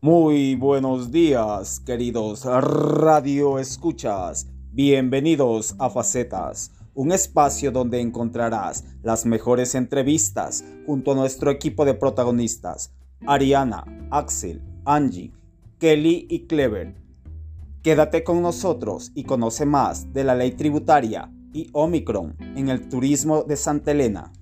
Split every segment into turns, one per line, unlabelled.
Muy buenos días, queridos radio escuchas. Bienvenidos a Facetas, un espacio donde encontrarás las mejores entrevistas junto a nuestro equipo de protagonistas, Ariana, Axel, Angie, Kelly y Clever. Quédate con nosotros y conoce más de la ley tributaria y Omicron en el turismo de Santa Elena.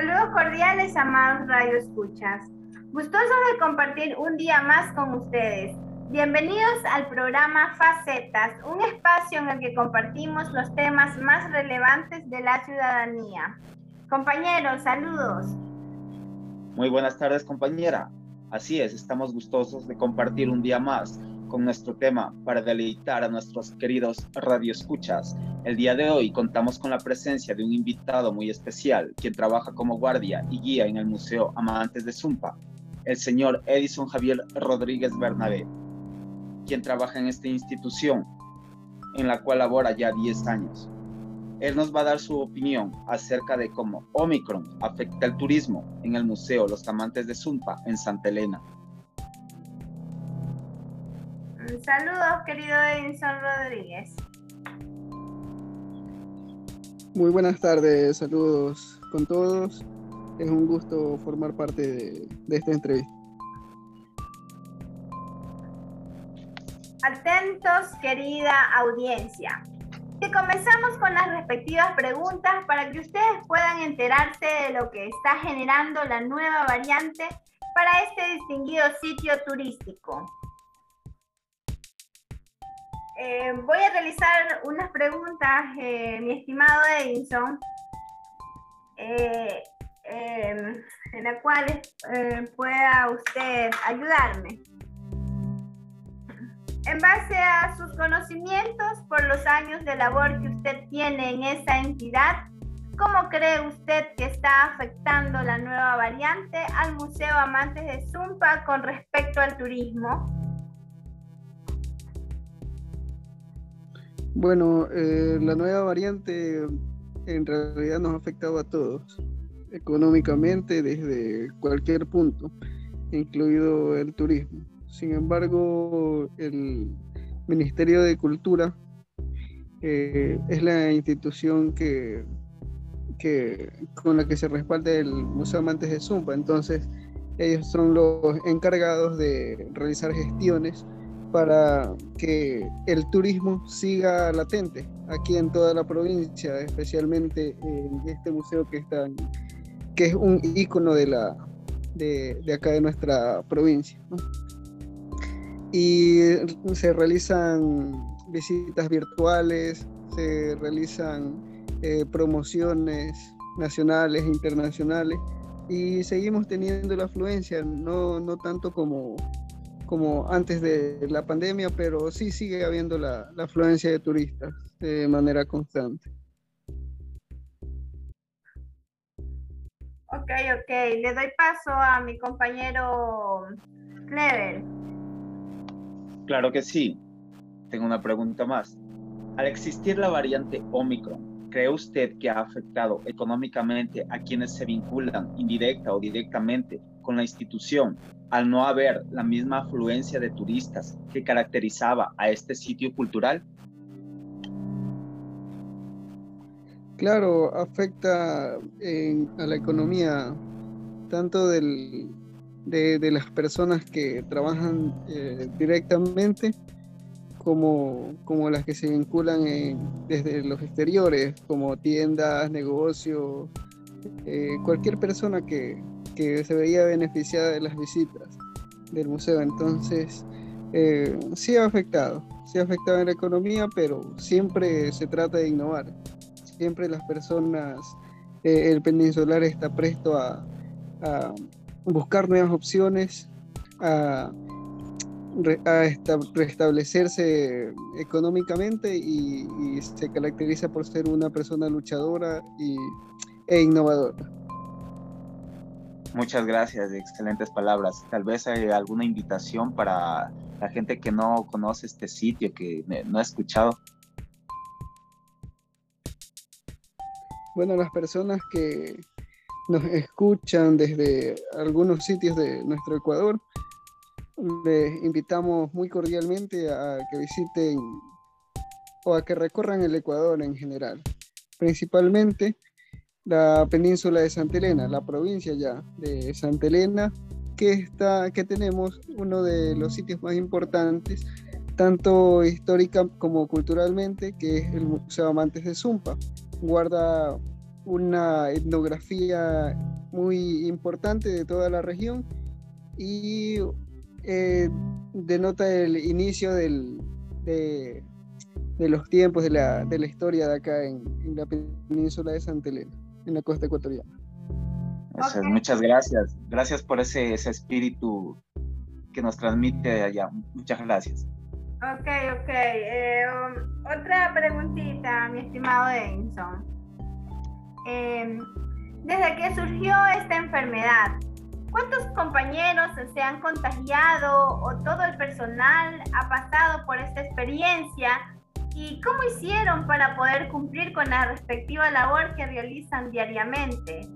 Saludos cordiales, amados Radio Escuchas. Gustosos de compartir un día más con ustedes. Bienvenidos al programa Facetas, un espacio en el que compartimos los temas más relevantes de la ciudadanía. Compañeros, saludos.
Muy buenas tardes, compañera. Así es, estamos gustosos de compartir un día más con nuestro tema para deleitar a nuestros queridos radioescuchas. El día de hoy contamos con la presencia de un invitado muy especial, quien trabaja como guardia y guía en el Museo Amantes de Zumpa, el señor Edison Javier Rodríguez Bernabé, quien trabaja en esta institución, en la cual labora ya 10 años. Él nos va a dar su opinión acerca de cómo Omicron afecta el turismo en el Museo Los Amantes de Zumpa en Santa Elena.
Saludos, querido Edison Rodríguez.
Muy buenas tardes, saludos con todos. Es un gusto formar parte de, de esta entrevista.
Atentos, querida audiencia. Que comenzamos con las respectivas preguntas para que ustedes puedan enterarse de lo que está generando la nueva variante para este distinguido sitio turístico. Eh, voy a realizar unas preguntas, eh, mi estimado Edison, eh, en las cuales pueda usted ayudarme. En base a sus conocimientos por los años de labor que usted tiene en esa entidad, ¿cómo cree usted que está afectando la nueva variante al Museo Amantes de Zumpa con respecto al turismo?
Bueno, eh, la nueva variante en realidad nos ha afectado a todos, económicamente desde cualquier punto, incluido el turismo. Sin embargo, el Ministerio de Cultura eh, es la institución que, con la que se respalda el Museo Amantes de Zumba. Entonces, ellos son los encargados de realizar gestiones para que el turismo siga latente aquí en toda la provincia, especialmente en este museo que está que es un ícono de la de, acá de nuestra provincia. Y se realizan visitas virtuales, se realizan eh, promociones nacionales e internacionales y seguimos teniendo la afluencia, no, no tanto como como antes de la pandemia, pero sí sigue habiendo la, afluencia de turistas de manera constante.
Ok, ok. Le doy paso a mi compañero Clever.
Claro que sí. Tengo una pregunta más. Al existir la variante Omicron, ¿cree usted que ha afectado económicamente a quienes se vinculan indirecta o directamente con la institución al no haber la misma afluencia de turistas que caracterizaba a este sitio cultural?
Claro, afecta a la economía tanto de, las personas que trabajan eh, directamente como, como, las que se vinculan desde los exteriores, como tiendas, negocios, eh, cualquier persona que, que se veía beneficiada de las visitas del museo. Entonces, eh, sí ha afectado, sí ha afectado en la economía, pero siempre se trata de innovar. Siempre las personas, eh, el peninsular está presto a, buscar nuevas opciones, a, restablecerse económicamente y, se caracteriza por ser una persona luchadora y, e innovadora.
Muchas gracias, excelentes palabras. Tal vez hay alguna invitación para la gente que no conoce este sitio, que no ha escuchado.
bueno, las personas que nos escuchan desde algunos sitios de nuestro Ecuador, les invitamos muy cordialmente a que visiten o a que recorran el Ecuador en general, principalmente la península de Santa Elena, la provincia ya de Santa Elena, que, está, que tenemos uno de los sitios más importantes, tanto histórica como culturalmente, que es el Museo Amantes de Zumpa. Guarda una etnografía muy importante de toda la región y eh, denota el inicio del, de, los tiempos de la, de la, historia de acá en, la península de Santa Elena, en la costa ecuatoriana.
Muchas gracias. Gracias por ese, ese espíritu que nos transmite allá. Muchas gracias.
Ok, ok. Eh, um, otra preguntita, mi estimado Denson. Em, desde que surgió esta enfermedad, ¿cuántos compañeros se han contagiado o todo el personal ha pasado por esta experiencia? ¿Y cómo hicieron para poder cumplir con la respectiva labor que realizan diariamente?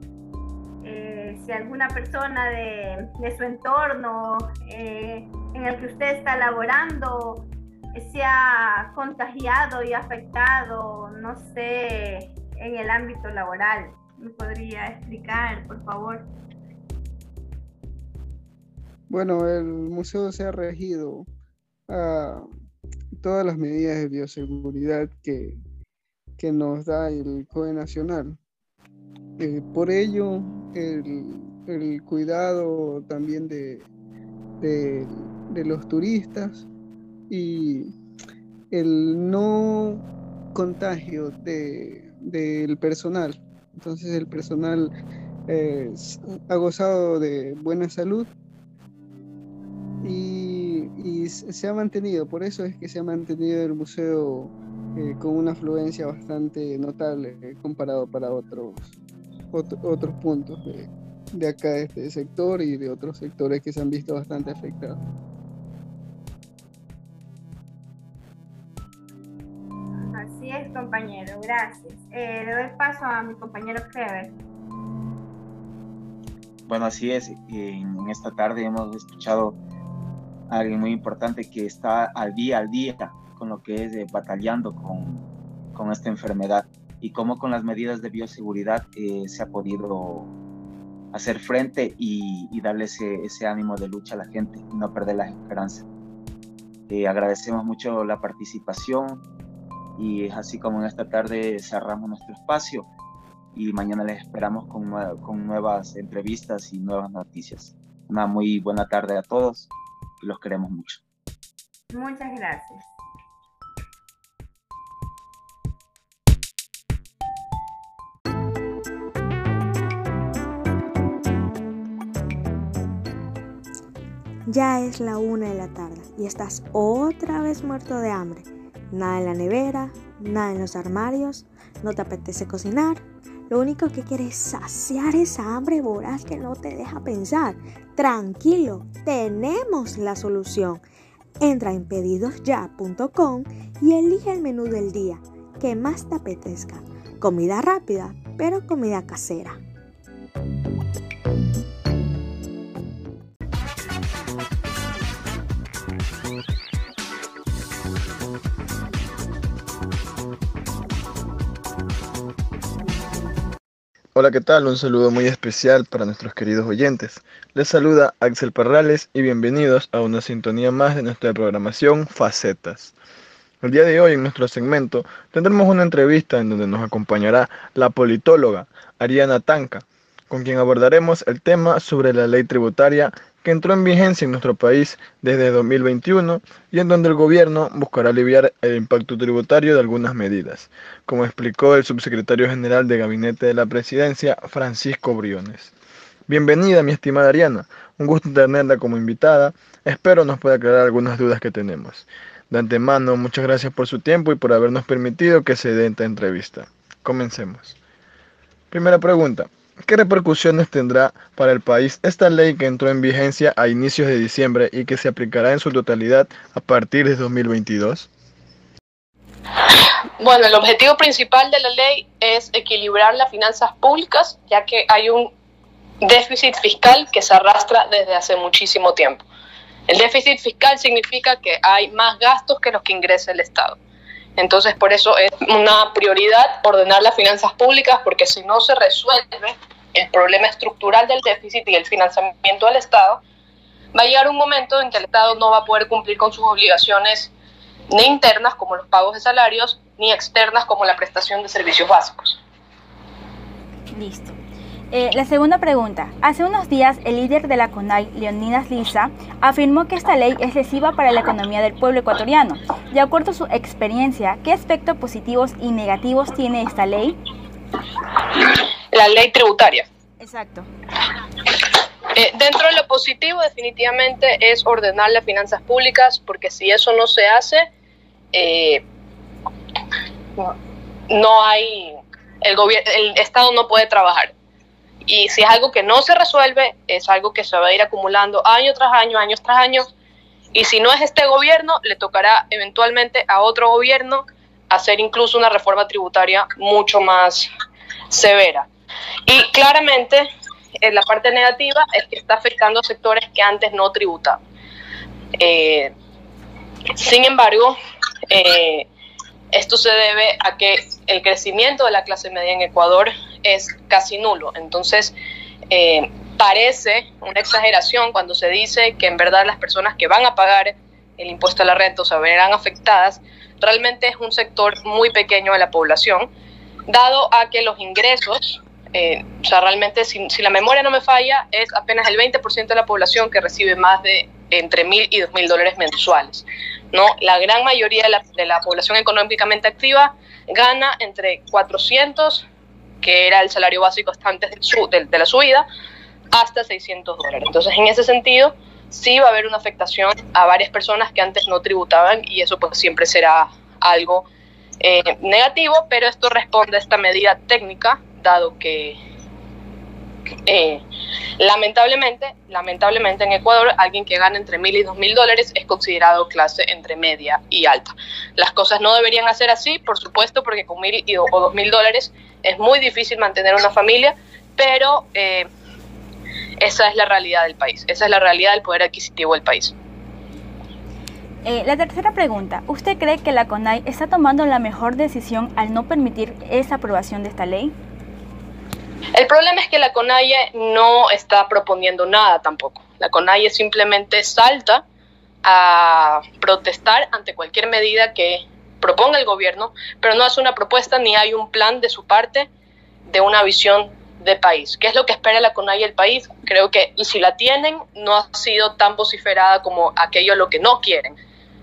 Eh, si alguna persona de, su entorno eh, en el que usted está laborando se ha contagiado y afectado, no sé, en el ámbito laboral. ¿Me podría explicar, por favor?
Bueno, el museo se ha regido a todas las medidas de bioseguridad que, que nos da el COE Nacional. Eh, por ello, el, el, cuidado también de, de, los turistas y el no contagio de, del personal. Entonces el personal eh, ha gozado de buena salud se ha mantenido, por eso es que se ha mantenido el museo eh, con una afluencia bastante notable eh, comparado para otros, otros puntos de, de acá, de este sector y de otros sectores que se han visto bastante afectados.
compañero, gracias. Eh, le doy paso a mi compañero Heber.
Bueno, así es. En, esta tarde hemos escuchado alguien muy importante que está al día al día con lo que es batallando con, con, esta enfermedad y cómo con las medidas de bioseguridad eh, se ha podido hacer frente y, darle ese, ese, ánimo de lucha a la gente y no perder la esperanza. Eh, agradecemos mucho la participación y es así como en esta tarde cerramos nuestro espacio y mañana les esperamos con, con nuevas entrevistas y nuevas noticias. Una muy buena tarde a todos y los queremos mucho.
Muchas gracias.
Ya es la una de la tarde y estás otra vez muerto de hambre Nada en la nevera, nada en los armarios, no te apetece cocinar. Lo único que quieres es saciar esa hambre voraz que no te deja pensar. Tranquilo, tenemos la solución. Entra en pedidosya.com y elige el menú del día que más te apetezca. Comida rápida, pero comida casera.
Hola, ¿qué tal? Un saludo muy especial para nuestros queridos oyentes. Les saluda Axel Parrales y bienvenidos a una sintonía más de nuestra programación Facetas. El día de hoy en nuestro segmento tendremos una entrevista en donde nos acompañará la politóloga Ariana Tanca, con quien abordaremos el tema sobre la ley tributaria que entró en vigencia en nuestro país desde 2021 y en donde el gobierno buscará aliviar el impacto tributario de algunas medidas, como explicó el subsecretario general de Gabinete de la Presidencia, Francisco Briones. Bienvenida, mi estimada Ariana. Un gusto tenerla como invitada. Espero nos pueda aclarar algunas dudas que tenemos. De antemano, muchas gracias por su tiempo y por habernos permitido que se dé esta entrevista. Comencemos. Primera pregunta. ¿Qué repercusiones tendrá para el país esta ley que entró en vigencia a inicios de diciembre y que se aplicará en su totalidad a partir de 2022?
Bueno, el objetivo principal de la ley es equilibrar las finanzas públicas, ya que hay un déficit fiscal que se arrastra desde hace muchísimo tiempo. El déficit fiscal significa que hay más gastos que los que ingresa el Estado. Entonces, por eso es una prioridad ordenar las finanzas públicas, porque si no se resuelve el problema estructural del déficit y el financiamiento del Estado, va a llegar un momento en que el Estado no va a poder cumplir con sus obligaciones ni internas, como los pagos de salarios, ni externas, como la prestación de servicios básicos.
Listo. Eh, la segunda pregunta. Hace unos días el líder de la CONAI, Leonidas Lisa, afirmó que esta ley es lesiva para la economía del pueblo ecuatoriano. De acuerdo a su experiencia, ¿qué aspectos positivos y negativos tiene esta ley?
La ley tributaria.
Exacto.
Eh, dentro de lo positivo definitivamente es ordenar las finanzas públicas, porque si eso no se hace, eh, no hay, el, el Estado no puede trabajar. Y si es algo que no se resuelve, es algo que se va a ir acumulando año tras año, años tras años. Y si no es este gobierno, le tocará eventualmente a otro gobierno hacer incluso una reforma tributaria mucho más severa. Y claramente, eh, la parte negativa es que está afectando a sectores que antes no tributaban. Eh, sin embargo, eh, esto se debe a que el crecimiento de la clase media en Ecuador es casi nulo. Entonces, eh, parece una exageración cuando se dice que en verdad las personas que van a pagar el impuesto a la renta o se verán afectadas, realmente es un sector muy pequeño de la población, dado a que los ingresos, eh, o sea, realmente si, la memoria no me falla, es apenas el 20% de la población que recibe más de entre mil y dos mil dólares mensuales. ¿no? La gran mayoría de la, de la población económicamente activa gana entre 400 que era el salario básico hasta antes de, de, la subida, hasta 600 dólares. Entonces, en ese sentido, sí va a haber una afectación a varias personas que antes no tributaban y eso pues siempre será algo eh, negativo, pero esto responde a esta medida técnica, dado que eh, lamentablemente, lamentablemente en Ecuador, alguien que gana entre mil y dos mil dólares es considerado clase entre media y alta. Las cosas no deberían hacer así, por supuesto, porque con mil o dos mil dólares es muy difícil mantener una familia, pero eh, esa es la realidad del país, esa es la realidad del poder adquisitivo del país.
Eh, la tercera pregunta, ¿usted cree que la CONAI está tomando la mejor decisión al no permitir esa aprobación de esta ley?
El problema es que la CONAIE no está proponiendo nada tampoco. La CONAIE simplemente salta a protestar ante cualquier medida que proponga el gobierno, pero no hace una propuesta ni hay un plan de su parte de una visión de país. ¿Qué es lo que espera la CONAIE el país? Creo que, y si la tienen, no ha sido tan vociferada como aquello lo que no quieren,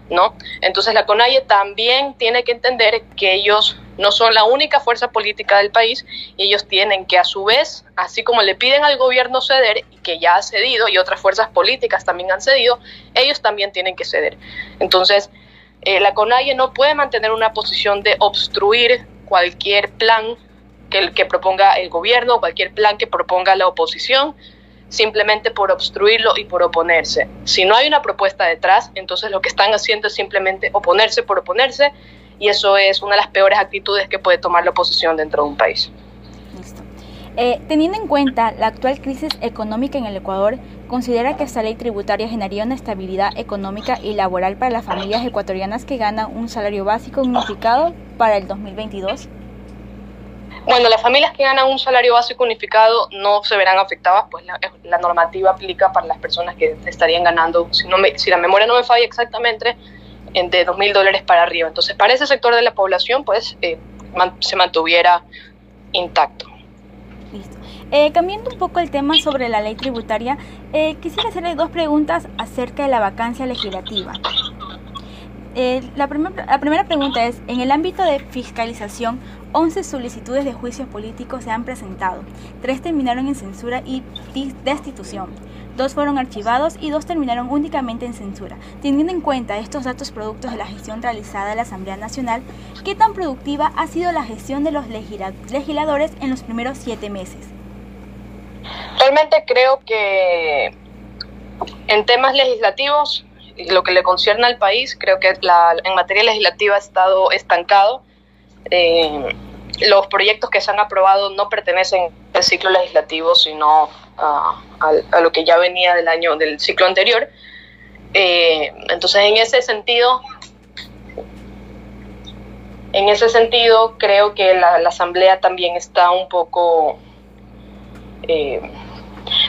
¿no? Entonces la CONAIE también tiene que entender que ellos no son la única fuerza política del país y ellos tienen que a su vez, así como le piden al gobierno ceder, y que ya ha cedido y otras fuerzas políticas también han cedido, ellos también tienen que ceder. Entonces, eh, la CONAIE no puede mantener una posición de obstruir cualquier plan que, que proponga el gobierno, cualquier plan que proponga la oposición, simplemente por obstruirlo y por oponerse. Si no hay una propuesta detrás, entonces lo que están haciendo es simplemente oponerse por oponerse y eso es una de las peores actitudes que puede tomar la oposición dentro de un país.
Listo. Eh, teniendo en cuenta la actual crisis económica en el Ecuador, ¿considera que esta ley tributaria generaría una estabilidad económica y laboral para las familias ecuatorianas que ganan un salario básico unificado para el 2022?
Bueno, las familias que ganan un salario básico unificado no se verán afectadas, pues la, normativa aplica para las personas que estarían ganando, si, no me, si la memoria no me falla exactamente, de dos mil dólares para arriba. Entonces, para ese sector de la población, pues eh, se mantuviera intacto.
Listo. Eh, cambiando un poco el tema sobre la ley tributaria, eh, quisiera hacerle dos preguntas acerca de la vacancia legislativa. La, la primera pregunta es, en el ámbito de fiscalización, 11 solicitudes de juicios políticos se han presentado, tres terminaron en censura y destitución. Dos fueron archivados y dos terminaron únicamente en censura. Teniendo en cuenta estos datos productos de la gestión realizada en la Asamblea Nacional, ¿qué tan productiva ha sido la gestión de los legisladores en los primeros siete meses?
Realmente creo que en temas legislativos lo que le concierne al país, creo que la, en materia legislativa ha estado estancado. Eh, los proyectos que se han aprobado no pertenecen al ciclo legislativo, sino a, lo que ya venía del año del ciclo anterior. Eh, entonces, en ese sentido, en ese sentido, creo que la, asamblea también está un poco eh,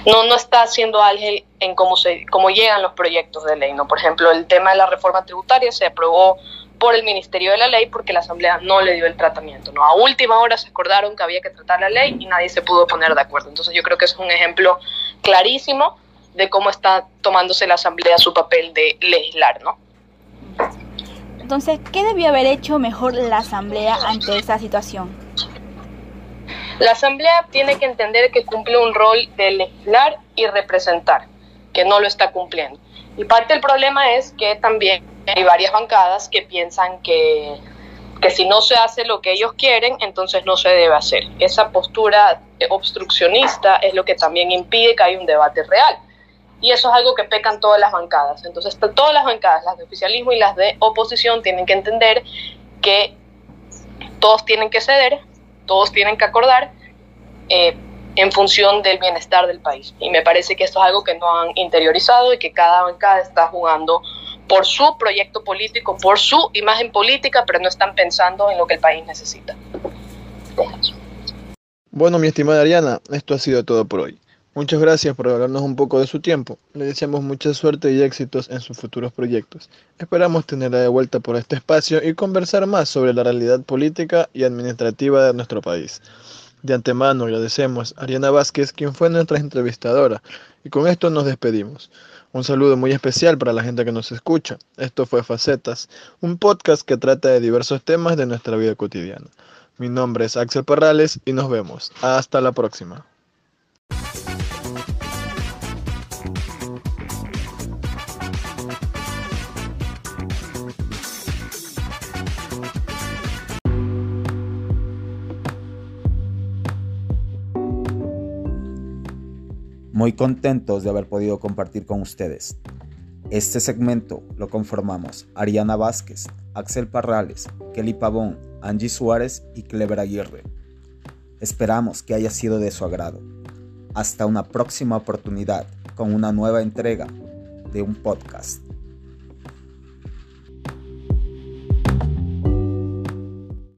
no, no está haciendo ángel en cómo, se, cómo llegan los proyectos de ley. ¿no? Por ejemplo, el tema de la reforma tributaria se aprobó por el Ministerio de la Ley porque la Asamblea no le dio el tratamiento. ¿no? A última hora se acordaron que había que tratar la ley y nadie se pudo poner de acuerdo. Entonces yo creo que es un ejemplo clarísimo de cómo está tomándose la Asamblea su papel de legislar. ¿no?
Entonces, ¿qué debió haber hecho mejor la Asamblea ante esa situación?
La Asamblea tiene que entender que cumple un rol de legislar y representar, que no lo está cumpliendo. Y parte del problema es que también hay varias bancadas que piensan que, que si no se hace lo que ellos quieren, entonces no se debe hacer. Esa postura obstruccionista es lo que también impide que haya un debate real. Y eso es algo que pecan todas las bancadas. Entonces, todas las bancadas, las de oficialismo y las de oposición, tienen que entender que todos tienen que ceder todos tienen que acordar eh, en función del bienestar del país. Y me parece que esto es algo que no han interiorizado y que cada bancada está jugando por su proyecto político, por su imagen política, pero no están pensando en lo que el país necesita.
Bueno, mi estimada Ariana, esto ha sido todo por hoy. Muchas gracias por hablarnos un poco de su tiempo. Le deseamos mucha suerte y éxitos en sus futuros proyectos. Esperamos tenerla de vuelta por este espacio y conversar más sobre la realidad política y administrativa de nuestro país. De antemano agradecemos a Ariana Vázquez, quien fue nuestra entrevistadora, y con esto nos despedimos. Un saludo muy especial para la gente que nos escucha. Esto fue Facetas, un podcast que trata de diversos temas de nuestra vida cotidiana. Mi nombre es Axel Parrales y nos vemos. Hasta la próxima.
Muy contentos de haber podido compartir con ustedes. Este segmento lo conformamos Ariana Vázquez, Axel Parrales, Kelly Pavón, Angie Suárez y Clever Aguirre. Esperamos que haya sido de su agrado. Hasta una próxima oportunidad con una nueva entrega de un podcast.